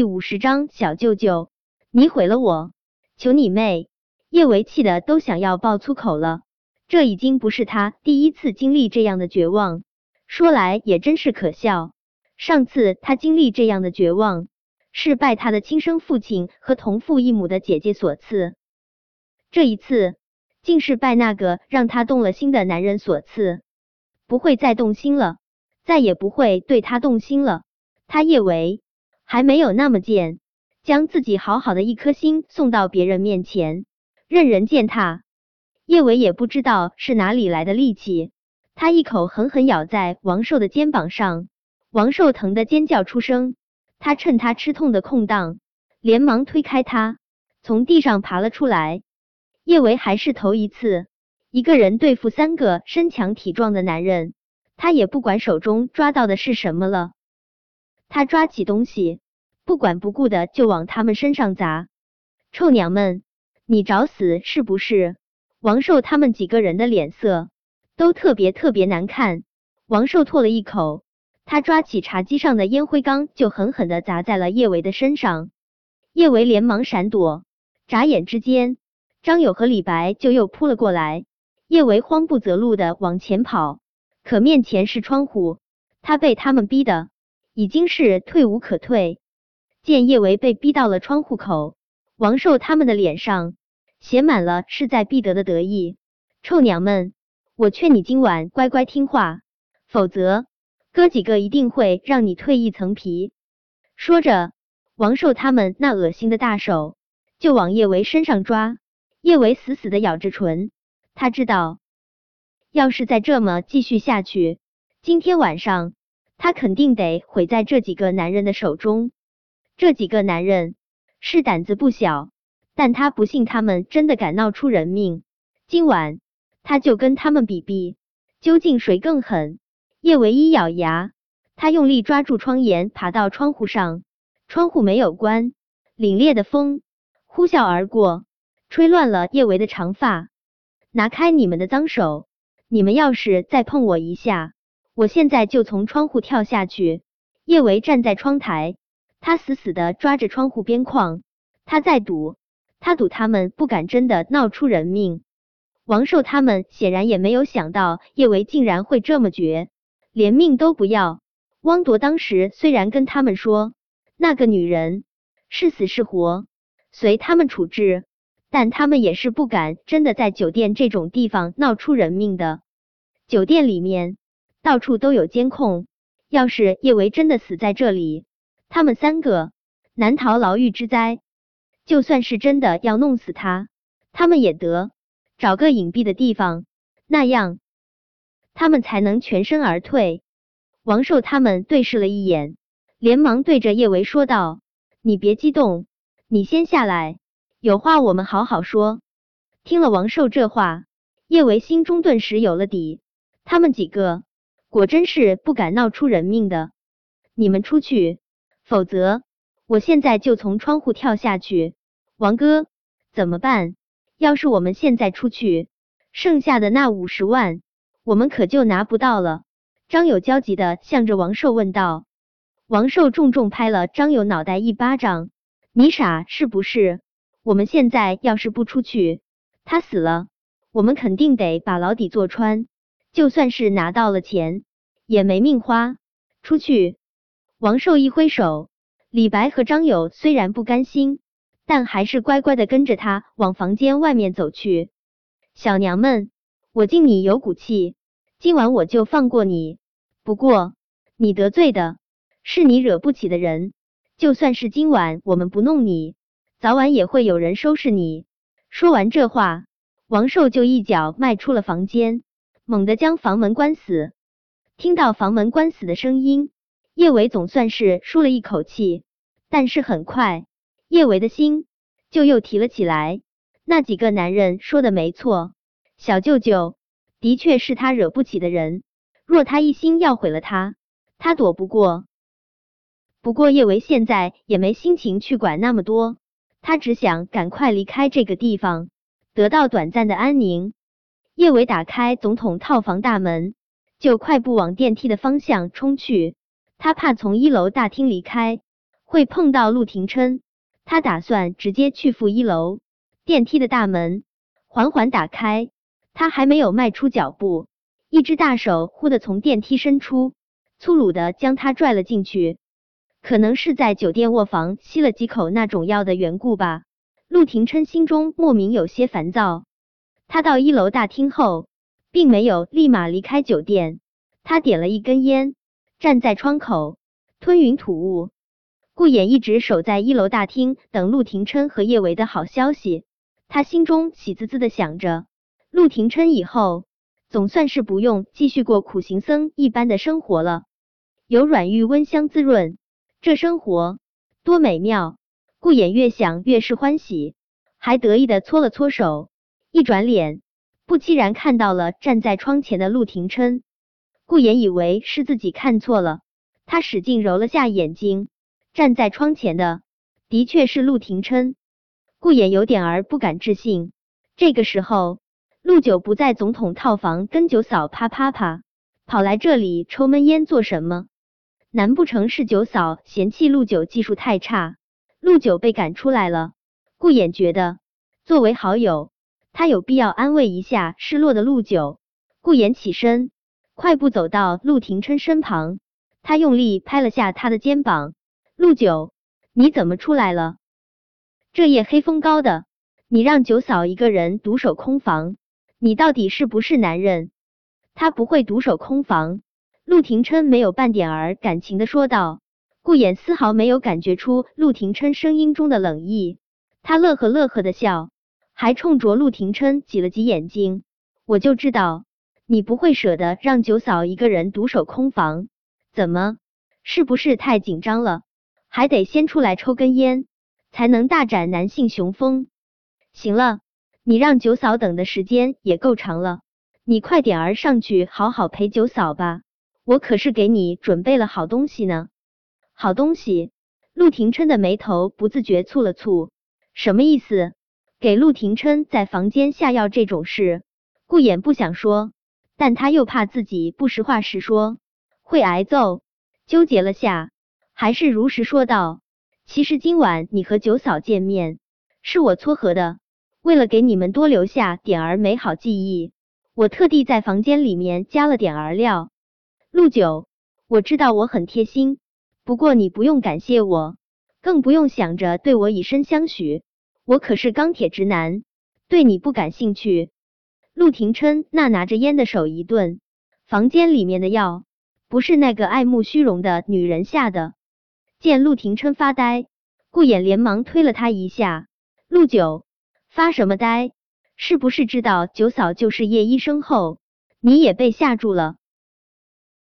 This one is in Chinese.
第五十章，小舅舅，你毁了我！求你妹！叶维气的都想要爆粗口了。这已经不是他第一次经历这样的绝望，说来也真是可笑。上次他经历这样的绝望，是拜他的亲生父亲和同父异母的姐姐所赐。这一次，竟是拜那个让他动了心的男人所赐。不会再动心了，再也不会对他动心了。他叶维。还没有那么贱，将自己好好的一颗心送到别人面前，任人践踏。叶伟也不知道是哪里来的力气，他一口狠狠咬在王寿的肩膀上，王寿疼得尖叫出声。他趁他吃痛的空档，连忙推开他，从地上爬了出来。叶维还是头一次一个人对付三个身强体壮的男人，他也不管手中抓到的是什么了。他抓起东西，不管不顾的就往他们身上砸。臭娘们，你找死是不是？王寿他们几个人的脸色都特别特别难看。王寿唾了一口，他抓起茶几上的烟灰缸就狠狠的砸在了叶维的身上。叶维连忙闪躲，眨眼之间，张友和李白就又扑了过来。叶维慌不择路的往前跑，可面前是窗户，他被他们逼的。已经是退无可退。见叶维被逼到了窗户口，王寿他们的脸上写满了势在必得的得意。臭娘们，我劝你今晚乖乖听话，否则哥几个一定会让你蜕一层皮。说着，王寿他们那恶心的大手就往叶维身上抓。叶维死死的咬着唇，他知道，要是再这么继续下去，今天晚上。他肯定得毁在这几个男人的手中。这几个男人是胆子不小，但他不信他们真的敢闹出人命。今晚他就跟他们比比，究竟谁更狠。叶唯一咬牙，他用力抓住窗沿，爬到窗户上。窗户没有关，凛冽的风呼啸而过，吹乱了叶维的长发。拿开你们的脏手！你们要是再碰我一下！我现在就从窗户跳下去。叶维站在窗台，他死死的抓着窗户边框，他在赌，他赌他们不敢真的闹出人命。王寿他们显然也没有想到叶维竟然会这么绝，连命都不要。汪铎当时虽然跟他们说那个女人是死是活随他们处置，但他们也是不敢真的在酒店这种地方闹出人命的。酒店里面。到处都有监控，要是叶维真的死在这里，他们三个难逃牢狱之灾。就算是真的要弄死他，他们也得找个隐蔽的地方，那样他们才能全身而退。王寿他们对视了一眼，连忙对着叶维说道：“你别激动，你先下来，有话我们好好说。”听了王寿这话，叶维心中顿时有了底，他们几个。果真是不敢闹出人命的，你们出去，否则我现在就从窗户跳下去。王哥，怎么办？要是我们现在出去，剩下的那五十万，我们可就拿不到了。张友焦急的向着王寿问道。王寿重重拍了张友脑袋一巴掌：“你傻是不是？我们现在要是不出去，他死了，我们肯定得把牢底坐穿。”就算是拿到了钱，也没命花。出去！王寿一挥手，李白和张友虽然不甘心，但还是乖乖的跟着他往房间外面走去。小娘们，我敬你有骨气，今晚我就放过你。不过，你得罪的是你惹不起的人。就算是今晚我们不弄你，早晚也会有人收拾你。说完这话，王寿就一脚迈出了房间。猛地将房门关死，听到房门关死的声音，叶维总算是舒了一口气。但是很快，叶维的心就又提了起来。那几个男人说的没错，小舅舅的确是他惹不起的人。若他一心要毁了他，他躲不过。不过叶维现在也没心情去管那么多，他只想赶快离开这个地方，得到短暂的安宁。叶伟打开总统套房大门，就快步往电梯的方向冲去。他怕从一楼大厅离开会碰到陆廷琛，他打算直接去负一楼。电梯的大门缓缓打开，他还没有迈出脚步，一只大手忽的从电梯伸出，粗鲁的将他拽了进去。可能是在酒店卧房吸了几口那种药的缘故吧。陆廷琛心中莫名有些烦躁。他到一楼大厅后，并没有立马离开酒店，他点了一根烟，站在窗口吞云吐雾。顾衍一直守在一楼大厅等陆廷琛和叶维的好消息，他心中喜滋滋的想着，陆廷琛以后总算是不用继续过苦行僧一般的生活了，有软玉温香滋润，这生活多美妙。顾衍越想越是欢喜，还得意的搓了搓手，一转脸，不期然看到了站在窗前的陆廷琛。顾衍以为是自己看错了，他使劲揉了下眼睛，站在窗前的的确是陆廷琛。顾衍有点儿不敢置信。这个时候，陆九不在总统套房跟九嫂啪啪啪，跑来这里抽闷烟做什么？难不成是九嫂嫌弃陆九技术太差？陆九被赶出来了，顾衍觉得作为好友，他有必要安慰一下失落的陆九。顾衍起身，快步走到陆廷琛身旁，他用力拍了下他的肩膀：“陆九，你怎么出来了？这夜黑风高的，你让九嫂一个人独守空房，你到底是不是男人？”他不会独守空房。陆廷琛没有半点儿感情的说道。顾衍丝毫没有感觉出陆廷琛声音中的冷意，他乐呵乐呵的笑，还冲着陆廷琛挤了挤眼睛。我就知道你不会舍得让九嫂一个人独守空房，怎么，是不是太紧张了？还得先出来抽根烟，才能大展男性雄风。行了，你让九嫂等的时间也够长了，你快点儿上去好好陪九嫂吧，我可是给你准备了好东西呢。好东西，陆廷琛的眉头不自觉蹙了蹙，什么意思？给陆廷琛在房间下药这种事，顾衍不想说，但他又怕自己不实话实说会挨揍，纠结了下，还是如实说道：“其实今晚你和九嫂见面，是我撮合的，为了给你们多留下点儿美好记忆，我特地在房间里面加了点儿料。陆九，我知道我很贴心。”不过你不用感谢我，更不用想着对我以身相许。我可是钢铁直男，对你不感兴趣。陆廷琛那拿着烟的手一顿，房间里面的药不是那个爱慕虚荣的女人下的。见陆廷琛发呆，顾衍连忙推了他一下。陆九，发什么呆？是不是知道九嫂就是叶医生后，你也被吓住了？